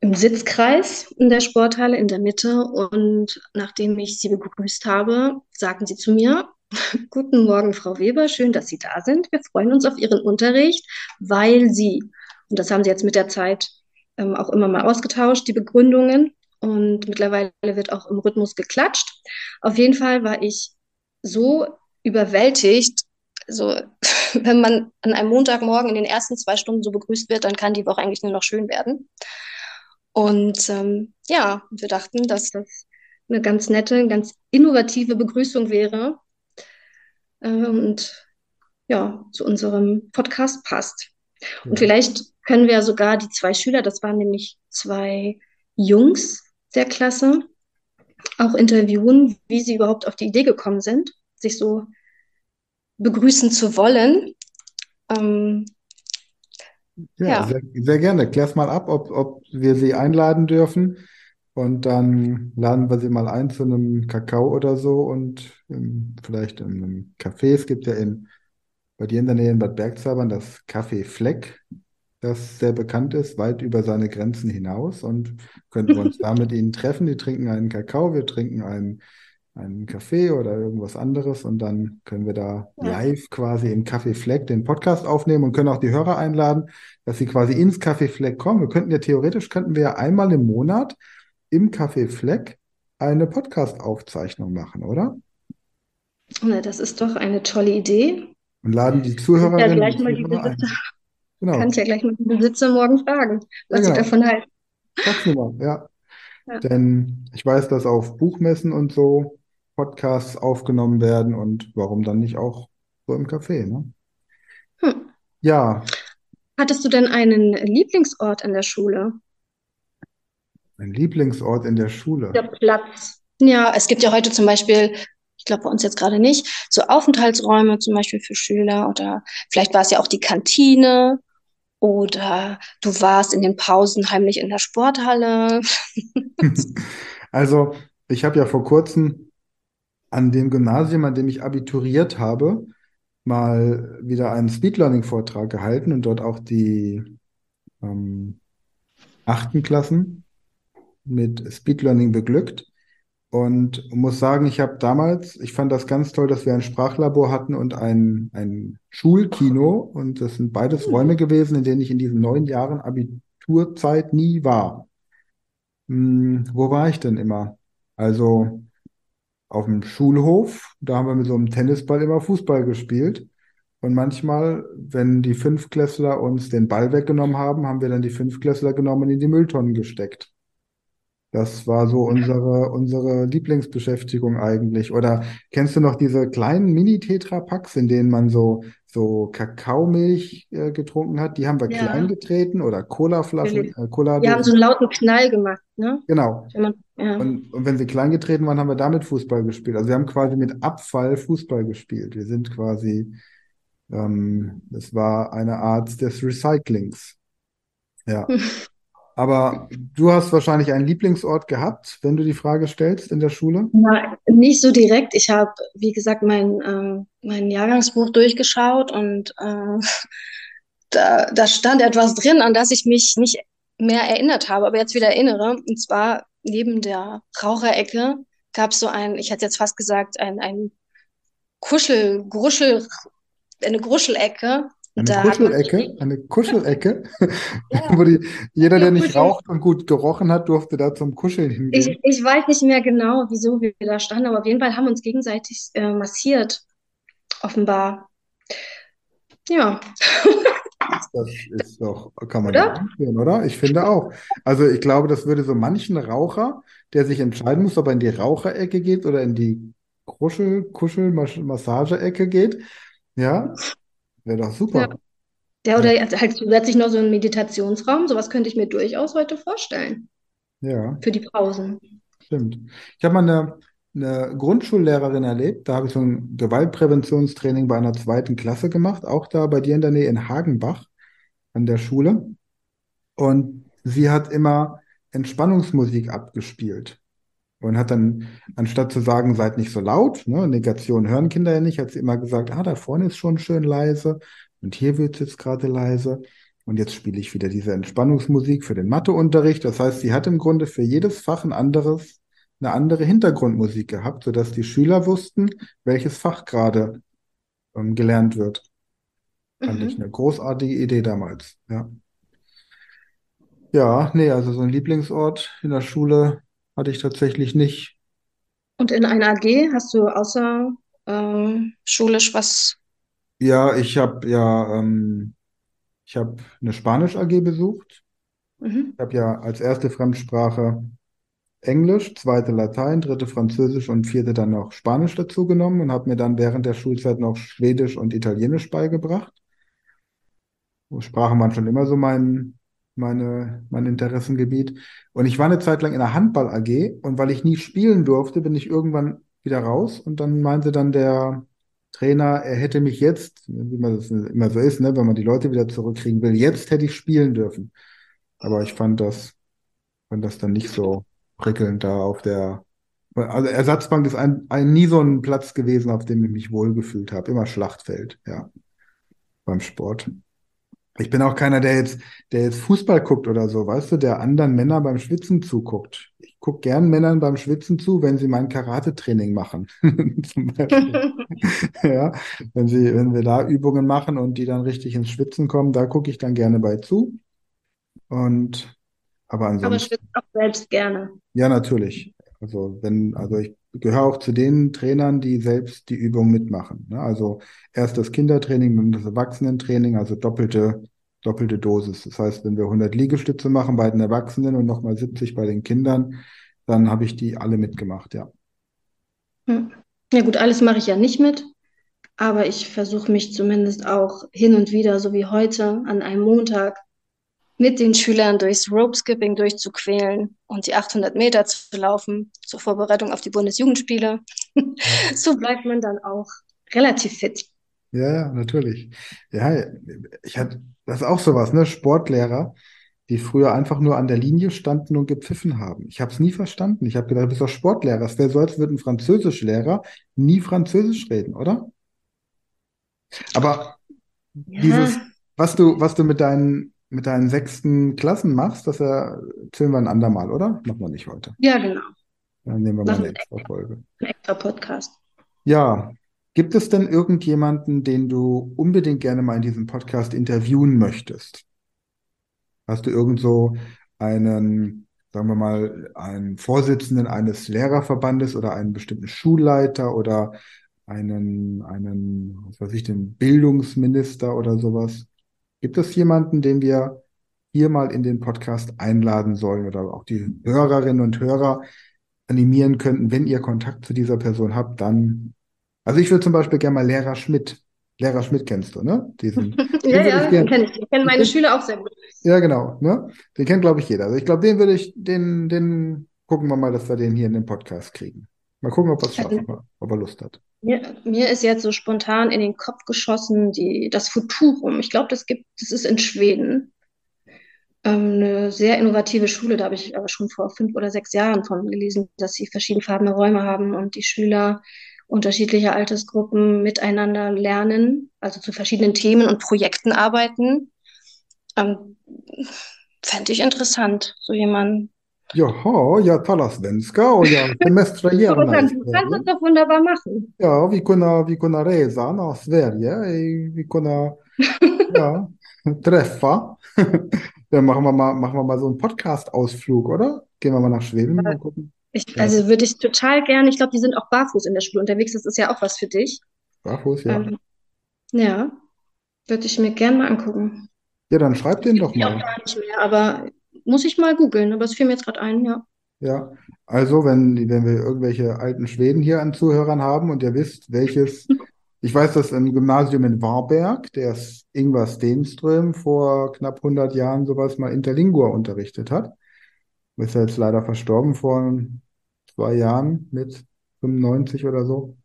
im Sitzkreis in der Sporthalle in der Mitte und nachdem ich sie begrüßt habe, sagten sie zu mir, Guten Morgen, Frau Weber, schön, dass Sie da sind. Wir freuen uns auf Ihren Unterricht, weil Sie, und das haben Sie jetzt mit der Zeit ähm, auch immer mal ausgetauscht, die Begründungen, und mittlerweile wird auch im Rhythmus geklatscht. Auf jeden Fall war ich so überwältigt, so, wenn man an einem Montagmorgen in den ersten zwei Stunden so begrüßt wird, dann kann die Woche eigentlich nur noch schön werden. Und ähm, ja, wir dachten, dass das eine ganz nette, ganz innovative Begrüßung wäre äh, und ja, zu unserem Podcast passt. Und Ja. vielleicht können wir sogar die zwei Schüler, das waren nämlich zwei Jungs der Klasse, auch interviewen, wie sie überhaupt auf die Idee gekommen sind, sich so begrüßen zu wollen. Ähm, Ja, ja, sehr, sehr gerne. Klär's mal ab, ob, ob wir sie einladen dürfen. Und dann laden wir sie mal ein zu einem Kakao oder so und ähm, vielleicht in einem Café. Es gibt ja in, bei dir in der Nähe in Bad Bergzabern das Café Fleck, das sehr bekannt ist, weit über seine Grenzen hinaus. Und könnten wir uns da mit ihnen treffen. Die trinken einen Kakao, wir trinken einen, einen Kaffee oder irgendwas anderes. Und dann können wir da ja, live quasi im Café Fleck den Podcast aufnehmen und können auch die Hörer einladen, dass sie quasi ins Café Fleck kommen. Wir könnten ja theoretisch, könnten wir ja einmal im Monat im Café Fleck eine Podcast-Aufzeichnung machen, oder? Na, das ist doch eine tolle Idee. Und laden die Kann ja gleich mal die Zuhörer. Besitzer, Genau. kann ich ja gleich mal die Besitzer morgen fragen, Ja, was sie genau. davon halten. Sie mal, ja. Ja. Denn ich weiß, dass auf Buchmessen und so Podcasts aufgenommen werden und warum dann nicht auch so im Café, ne? Hm. Ja, Hattest du denn einen Lieblingsort in der Schule? Ein Lieblingsort in der Schule. Der Platz. Ja, es gibt ja heute zum Beispiel, ich glaube bei uns jetzt gerade nicht, so Aufenthaltsräume zum Beispiel für Schüler oder vielleicht war es ja auch die Kantine oder du warst in den Pausen heimlich in der Sporthalle. Also, ich habe ja vor kurzem an dem Gymnasium, an dem ich abituriert habe, mal wieder einen Speed-Learning-Vortrag gehalten und dort auch die ähm, achten Klassen mit Speed Learning beglückt. Und muss sagen, ich habe damals, ich fand das ganz toll, dass wir ein Sprachlabor hatten und ein, ein Schulkino. Und das sind beides Räume gewesen, in denen ich in diesen neun Jahren Abiturzeit nie war. Hm, wo war ich denn immer? Also auf dem Schulhof, da haben wir mit so einem Tennisball immer Fußball gespielt. Und manchmal, wenn die Fünftklässler uns den Ball weggenommen haben, haben wir dann die Fünftklässler genommen und in die Mülltonnen gesteckt. Das war so unsere, unsere Lieblingsbeschäftigung eigentlich. Oder kennst du noch diese kleinen Mini-Tetra-Packs, in denen man so, so Kakaomilch äh, getrunken hat? Die haben wir klein Ja, getreten oder Colaflaschen, äh, Die haben so einen lauten Knall gemacht, ne? Genau. Wenn man, ja. Und, und wenn sie klein getreten waren, haben wir damit Fußball gespielt. Also wir haben quasi mit Abfall Fußball gespielt. Wir sind quasi, ähm, es war eine Art des Recyclings. Ja. Aber du hast wahrscheinlich einen Lieblingsort gehabt, wenn du die Frage stellst in der Schule? Na, nicht so direkt. Ich habe, wie gesagt, mein, äh, mein Jahrgangsbuch durchgeschaut und äh, da, da stand etwas drin, an das ich mich nicht mehr erinnert habe, aber jetzt wieder erinnere. Und zwar neben der Raucherecke gab es so ein, ich hätte jetzt fast gesagt, ein, ein Kuschel, Gruschel, eine Gruschelecke. Eine Da Kuschelecke, eine Kuschelecke, wo die, jeder, der nicht raucht und gut gerochen hat, durfte da zum Kuscheln hingehen. Ich, ich weiß nicht mehr genau, wieso wir da standen, aber auf jeden Fall haben wir uns gegenseitig äh, massiert, offenbar. Ja, Das ist doch, kann man Oder? nicht anführen, oder? Ich finde auch. Also ich glaube, das würde so manchen Raucher, der sich entscheiden muss, ob er in die Raucherecke geht oder in die Kuschel, Kuschel, Mas- Massageecke geht. Ja, wäre doch super. ja, oder halt zusätzlich noch so ein Meditationsraum, sowas könnte ich mir durchaus heute vorstellen Ja, für die Pausen. stimmt. Ich habe mal eine, eine Grundschullehrerin erlebt, da habe ich so ein Gewaltpräventionstraining bei einer zweiten Klasse gemacht, auch da bei dir in der Nähe in Hagenbach an der Schule. Und sie hat immer Entspannungsmusik abgespielt. Und hat dann, anstatt zu sagen, seid nicht so laut, ne, Negation hören Kinder ja nicht, hat sie immer gesagt, ah, da vorne ist schon schön leise und hier wird es jetzt gerade leise. Und jetzt spiele ich wieder diese Entspannungsmusik für den Matheunterricht. Das heißt, sie hat im Grunde für jedes Fach ein anderes, eine andere Hintergrundmusik gehabt, sodass die Schüler wussten, welches Fach gerade ähm, gelernt wird. Fand ich Mhm. eine großartige Idee damals. Ja. Ja, nee, also so ein Lieblingsort in der Schule hatte ich tatsächlich nicht. Und in einer AG hast du außer ähm, schulisch was? Ja, ich habe ja, ähm, ich habe eine Spanisch-AG besucht. Mhm. Ich habe ja als erste Fremdsprache Englisch, zweite Latein, dritte Französisch und vierte dann noch Spanisch dazu genommen und habe mir dann während der Schulzeit noch Schwedisch und Italienisch beigebracht. Sprachen waren schon immer so mein, meine, mein Interessengebiet. Und ich war eine Zeit lang in der Handball-AG und weil ich nie spielen durfte, bin ich irgendwann wieder raus und dann meinte dann der Trainer, er hätte mich jetzt, wie man das immer so ist, ne, wenn man die Leute wieder zurückkriegen will, jetzt hätte ich spielen dürfen. Aber ich fand das, fand das dann nicht so prickelnd da auf der, also Ersatzbank ist ein, ein, nie so ein Platz gewesen, auf dem ich mich wohlgefühlt habe. Immer Schlachtfeld, ja, beim Sport. Ich bin auch keiner, der jetzt, der jetzt Fußball guckt oder so, weißt du, der anderen Männern beim Schwitzen zuguckt. Ich gucke gern Männern beim Schwitzen zu, wenn sie mein Karate-Training machen. Zum Beispiel. Ja, wenn sie, wenn wir da Übungen machen und die dann richtig ins Schwitzen kommen, da gucke ich dann gerne bei zu. Und aber Aber ansonsten, schwitzt auch selbst gerne. ja, natürlich. Also wenn, also ich gehöre auch zu den Trainern, die selbst die Übung mitmachen. Ne? Also erst das Kindertraining, dann das Erwachsenentraining, also doppelte, doppelte Dosis. Das heißt, wenn wir 100 Liegestütze machen bei den Erwachsenen und nochmal 70 bei den Kindern, dann habe ich die alle mitgemacht, ja. Hm. Ja gut, alles mache ich ja nicht mit, aber ich versuche mich zumindest auch hin und wieder, so wie heute, an einem Montag mit den Schülern durchs Rope Skipping durchzuquälen und die 800 Meter zu laufen zur Vorbereitung auf die Bundesjugendspiele. So bleibt man dann auch relativ fit. Ja, ja, natürlich. Ja, ich hatte, das ist auch sowas, ne? Sportlehrer, die früher einfach nur an der Linie standen und gepfiffen haben. Ich habe es nie verstanden. Ich habe gedacht, du bist doch Sportlehrer. Es wäre so, als würde ein Französischlehrer nie Französisch reden, oder? Aber dieses, Ja, was du, was du mit deinen, mit deinen sechsten Klassen machst, das erzählen wir ein andermal, oder? Machen wir nicht heute. ja, genau. Dann nehmen wir mal eine extra Folge. Ein extra Podcast. Ja, gibt es denn irgendjemanden, den du unbedingt gerne mal in diesem Podcast interviewen möchtest? Hast du irgend so einen, sagen wir mal, einen Vorsitzenden eines Lehrerverbandes oder einen bestimmten Schulleiter oder einen, einen, was weiß ich, den Bildungsminister oder sowas? Gibt es jemanden, den wir hier mal in den Podcast einladen sollen oder auch die Hörerinnen und Hörer animieren könnten, wenn ihr Kontakt zu dieser Person habt, dann. Also ich würde zum Beispiel gerne mal Lehrer Schmidt. Lehrer Schmidt kennst du, ne? Diesen, Ja, ja, den kenne ich. Den kennen meine Den- Schüler auch sehr gut. Ja, genau, ne? Den kennt, glaube ich, jeder. Also ich glaube, den würde ich, den, den gucken wir mal, dass wir den hier in den Podcast kriegen. Mal gucken, ob schaffen, ob er Lust hat. Mir, mir ist jetzt so spontan in den Kopf geschossen, die, das Futurum. Ich glaube, das gibt, das ist in Schweden. Ähm, eine sehr innovative Schule, da habe ich aber schon vor fünf oder sechs Jahren von gelesen, dass sie verschiedenfarbene Räume haben und die Schüler unterschiedlicher Altersgruppen miteinander lernen, also zu verschiedenen Themen und Projekten arbeiten. Ähm, fände ich interessant, so jemanden Jaha, ja, tala svenska och jag semestrar gärna i du kannst das doch wunderbar machen. Ja, vi kunna, vi kunna resa nach Sverige. Vi kunna, ja, träffa. Dann machen wir mal, machen wir mal so einen Podcast-Ausflug, oder? Gehen wir mal nach Schweden und gucken. Ich, Ja. also würde ich total gerne, ich glaube, die sind auch barfuß in der Schule unterwegs. Das ist ja auch was für dich. Barfuß, ja. Ähm, ja, würde ich mir gerne mal angucken. Ja, dann schreib den doch Ich auch mal. gar nicht mehr, aber muss ich mal googeln. Aber es fiel mir jetzt gerade ein, ja. Ja, also wenn, wenn wir irgendwelche alten Schweden hier an Zuhörern haben und ihr wisst, welches, ich weiß, dass ein Gymnasium in Varberg, der Ingvar Stenström vor knapp 100 Jahren sowas mal Interlingua unterrichtet hat. Ist ja jetzt leider verstorben vor zwei Jahren mit 95 oder so.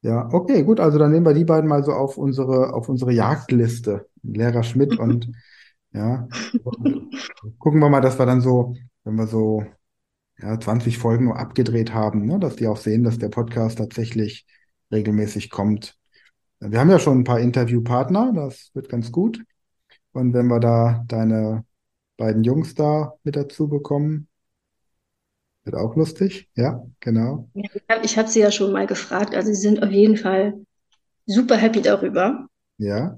Ja, okay, gut, also dann nehmen wir die beiden mal so auf unsere, auf unsere Jagdliste. Lehrer Schmidt und ja, gucken wir mal, dass wir dann so, wenn wir so ja, 20 Folgen nur abgedreht haben, ne, dass die auch sehen, dass der Podcast tatsächlich regelmäßig kommt. Wir haben ja schon ein paar Interviewpartner, das wird ganz gut. Und wenn wir da deine beiden Jungs da mit dazu bekommen, wird auch lustig. Ja, genau. Ja, Ich habe hab sie ja schon mal gefragt. Also sie sind auf jeden Fall super happy darüber. Ja.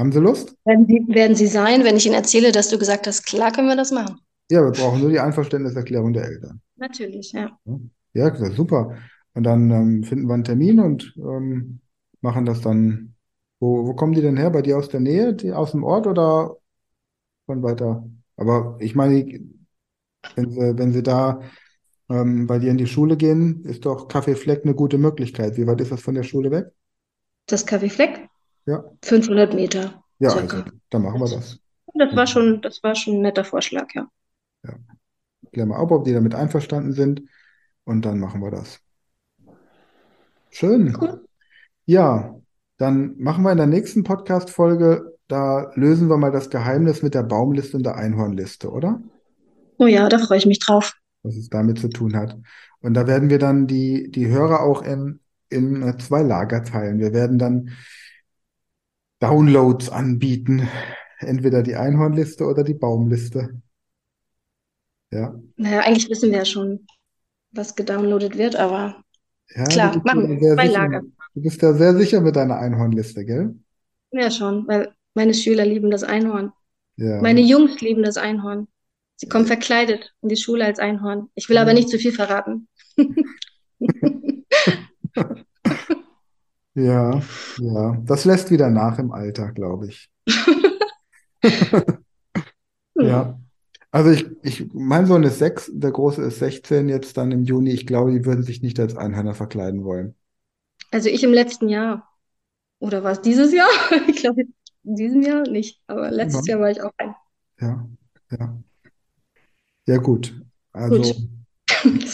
Haben Sie Lust? Werden sie, werden sie sein, wenn ich ihnen erzähle, dass du gesagt hast, klar können wir das machen. Ja, wir brauchen nur die Einverständniserklärung der Eltern. Natürlich, ja. Ja, super. Und dann ähm, finden wir einen Termin und ähm, machen das dann. Wo, wo kommen die denn her? Bei dir aus der Nähe, die, aus dem Ort oder von weiter? Aber ich meine, wenn sie, wenn sie da ähm, bei dir in die Schule gehen, ist doch Kaffee Fleck eine gute Möglichkeit. Wie weit ist das von der Schule weg? Das Café Fleck, Ja, 500 Meter ja, circa. also dann machen wir das. Das war schon, das war schon ein netter Vorschlag, ja. Klären wir ab, ob die damit einverstanden sind und dann machen wir das. Schön. Cool. Ja, dann machen wir in der nächsten Podcast-Folge, da lösen wir mal das Geheimnis mit der Baumliste und der Einhornliste, oder? Oh ja, da freue ich mich drauf. Was es damit zu tun hat. Und da werden wir dann die, die Hörer auch in, in äh, zwei Lager teilen. Wir werden dann Downloads anbieten. Entweder die Einhornliste oder die Baumliste. Ja. Naja, eigentlich wissen wir ja schon, was gedownloadet wird, aber Ja, Klar, du bist machen ja wir. sehr Zwei sicher, Lager. du bist ja sehr sicher mit deiner Einhornliste, gell? ja schon, weil meine Schüler lieben das Einhorn. Ja. Meine Jungs lieben das Einhorn. Sie kommen verkleidet in die Schule als Einhorn. Ich will aber nicht zu viel verraten. Ja, ja. Das lässt wieder nach im Alter, glaube ich. Ja. Also ich, ich, mein Sohn ist sechs, der Große ist 16 jetzt dann im Juni. Ich glaube, die würden sich nicht als Einhörner verkleiden wollen. Also ich im letzten Jahr. Oder war es dieses Jahr? Ich glaube, in diesem Jahr nicht. Aber letztes Ja. Jahr war ich auch ein. Ja, ja. Ja, gut. Also, Gut.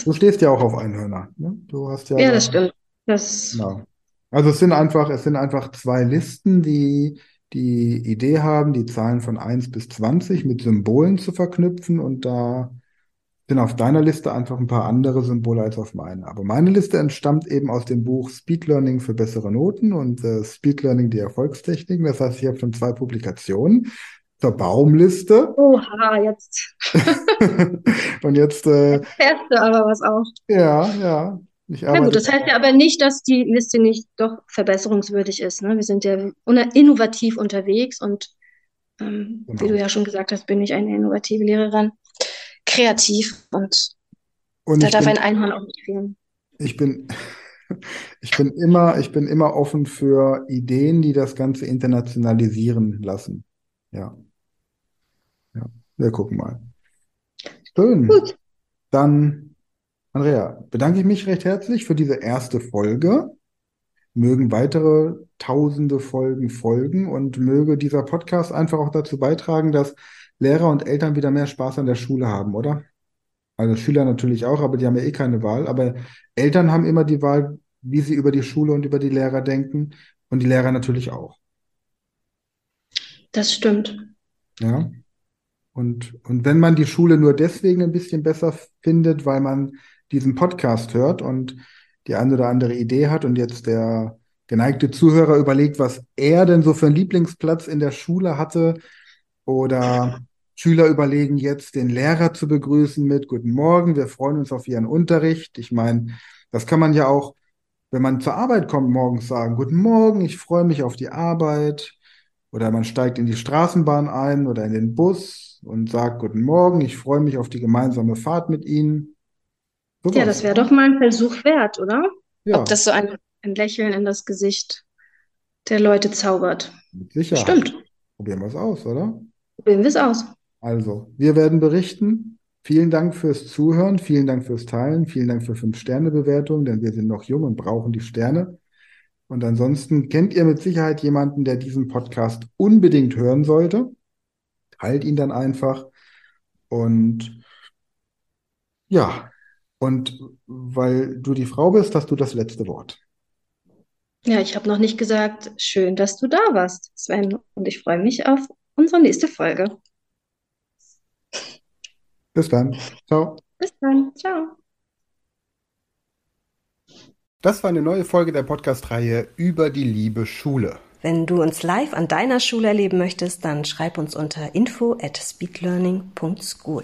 du stehst ja auch auf Einhörner, ne? Du hast ja Ja, da- das stimmt. Das, Genau. Also es sind einfach, es sind einfach zwei Listen, die die Idee haben, die Zahlen von 1 bis 20 mit Symbolen zu verknüpfen und da sind auf deiner Liste einfach ein paar andere Symbole als auf meiner. Aber meine Liste entstammt eben aus dem Buch Speed Learning für bessere Noten und äh, Speed Learning die Erfolgstechniken. Das heißt, ich habe schon zwei Publikationen zur Baumliste oha, jetzt und jetzt, äh, fährst du aber was auf. ja, ja, Na gut, das heißt ja aber nicht, dass die Liste nicht doch verbesserungswürdig ist. Ne? Wir sind ja innovativ unterwegs und ähm, wie Genau. du ja schon gesagt hast, bin ich eine innovative Lehrerin. Kreativ und Und da darf bin, ein Einhorn auch nicht fehlen. Ich bin, ich bin immer, ich bin immer offen für Ideen, die das Ganze internationalisieren lassen. Ja. Ja. Wir gucken mal. Schön. Gut. Dann, Andrea, bedanke ich mich recht herzlich für diese erste Folge. Mögen weitere tausende Folgen folgen und möge dieser Podcast einfach auch dazu beitragen, dass Lehrer und Eltern wieder mehr Spaß an der Schule haben, oder? Also Schüler natürlich auch, aber die haben ja eh keine Wahl. Aber Eltern haben immer die Wahl, wie sie über die Schule und über die Lehrer denken und die Lehrer natürlich auch. Das stimmt. Ja. Und, und wenn man die Schule nur deswegen ein bisschen besser findet, weil man diesen Podcast hört und die eine oder andere Idee hat und jetzt der geneigte Zuhörer überlegt, was er denn so für einen Lieblingsplatz in der Schule hatte oder Schüler überlegen jetzt, den Lehrer zu begrüßen mit Guten Morgen, wir freuen uns auf Ihren Unterricht. Ich meine, das kann man ja auch, wenn man zur Arbeit kommt, morgens sagen, Guten Morgen, ich freue mich auf die Arbeit. Oder man steigt in die Straßenbahn ein oder in den Bus und sagt Guten Morgen, ich freue mich auf die gemeinsame Fahrt mit Ihnen. Ja, das wäre doch mal ein Versuch wert, oder? Ja. Ob das so ein, ein Lächeln in das Gesicht der Leute zaubert. Mit Sicherheit. Stimmt. Probieren wir es aus, oder? Probieren wir es aus. Also, wir werden berichten. Vielen Dank fürs Zuhören, vielen Dank fürs Teilen, vielen Dank für Fünf-Sterne-Bewertungen, denn wir sind noch jung und brauchen die Sterne. Und ansonsten kennt ihr mit Sicherheit jemanden, der diesen Podcast unbedingt hören sollte. Teilt ihn dann einfach. Und ja, und weil du die Frau bist, hast du das letzte Wort. Ja, ich habe noch nicht gesagt, schön, dass du da warst, Sven. Und ich freue mich auf unsere nächste Folge. Bis dann. Ciao. Bis dann. Ciao. Das war eine neue Folge der Podcast-Reihe über die liebe Schule. Wenn du uns live an deiner Schule erleben möchtest, dann schreib uns unter info at speedlearning.school.